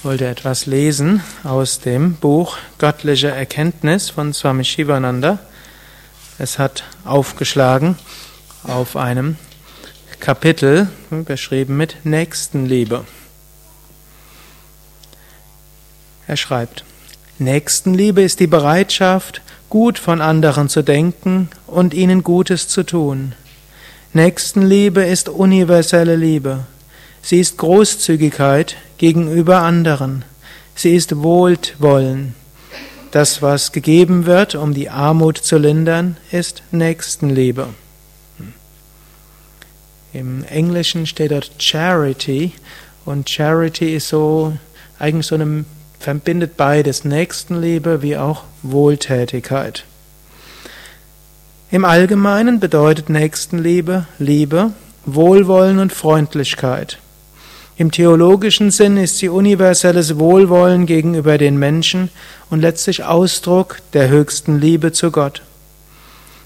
Ich wollte etwas lesen aus dem Buch Göttliche Erkenntnis von Swami Shivananda. Es hat aufgeschlagen auf einem Kapitel, beschrieben mit Nächstenliebe. Er schreibt, Nächstenliebe ist die Bereitschaft, gut von anderen zu denken und ihnen Gutes zu tun. Nächstenliebe ist universelle Liebe. Sie ist Großzügigkeit gegenüber anderen. Sie ist Wohlwollen. Das, was gegeben wird, um die Armut zu lindern, ist Nächstenliebe. Im Englischen steht dort Charity und Charity ist so eigentlich so eine verbindet beides Nächstenliebe wie auch Wohltätigkeit. Im Allgemeinen bedeutet Nächstenliebe Liebe, Wohlwollen und Freundlichkeit. Im theologischen Sinn ist sie universelles Wohlwollen gegenüber den Menschen und letztlich Ausdruck der höchsten Liebe zu Gott.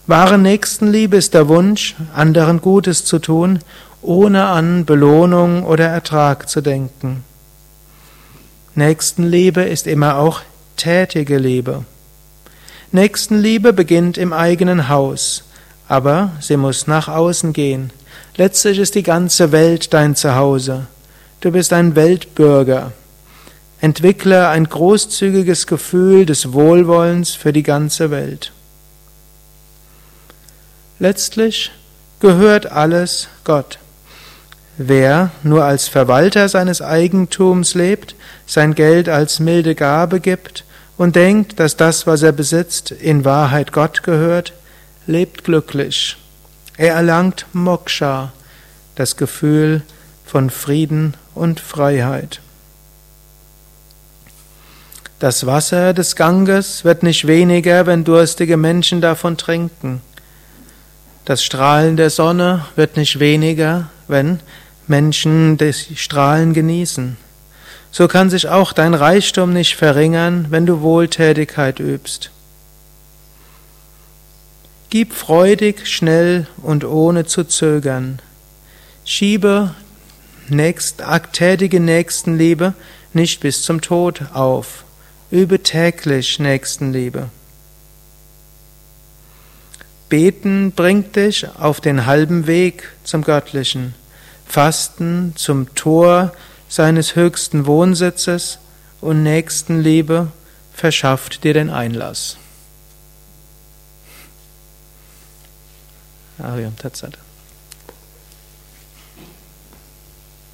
Wahre Nächstenliebe ist der Wunsch, anderen Gutes zu tun, ohne an Belohnung oder Ertrag zu denken. Nächstenliebe ist immer auch tätige Liebe. Nächstenliebe beginnt im eigenen Haus, aber sie muss nach außen gehen. Letztlich ist die ganze Welt dein Zuhause. Du bist ein Weltbürger. Entwickle ein großzügiges Gefühl des Wohlwollens für die ganze Welt. Letztlich gehört alles Gott. Wer nur als Verwalter seines Eigentums lebt, sein Geld als milde Gabe gibt und denkt, dass das, was er besitzt, in Wahrheit Gott gehört, lebt glücklich. Er erlangt Moksha, das Gefühl von Frieden und Freiheit. Das Wasser des Ganges wird nicht weniger, wenn durstige Menschen davon trinken. Das Strahlen der Sonne wird nicht weniger, wenn Menschen die Strahlen genießen. So kann sich auch dein Reichtum nicht verringern, wenn du Wohltätigkeit übst. Gib freudig, schnell und ohne zu zögern. Schiebe nächst, tätige Nächstenliebe nicht bis zum Tod auf. Übe täglich Nächstenliebe. Beten bringt dich auf den halben Weg zum Göttlichen. Fasten zum Tor seines höchsten Wohnsitzes und Nächstenliebe verschafft dir den Einlass. Ariam Tatsada.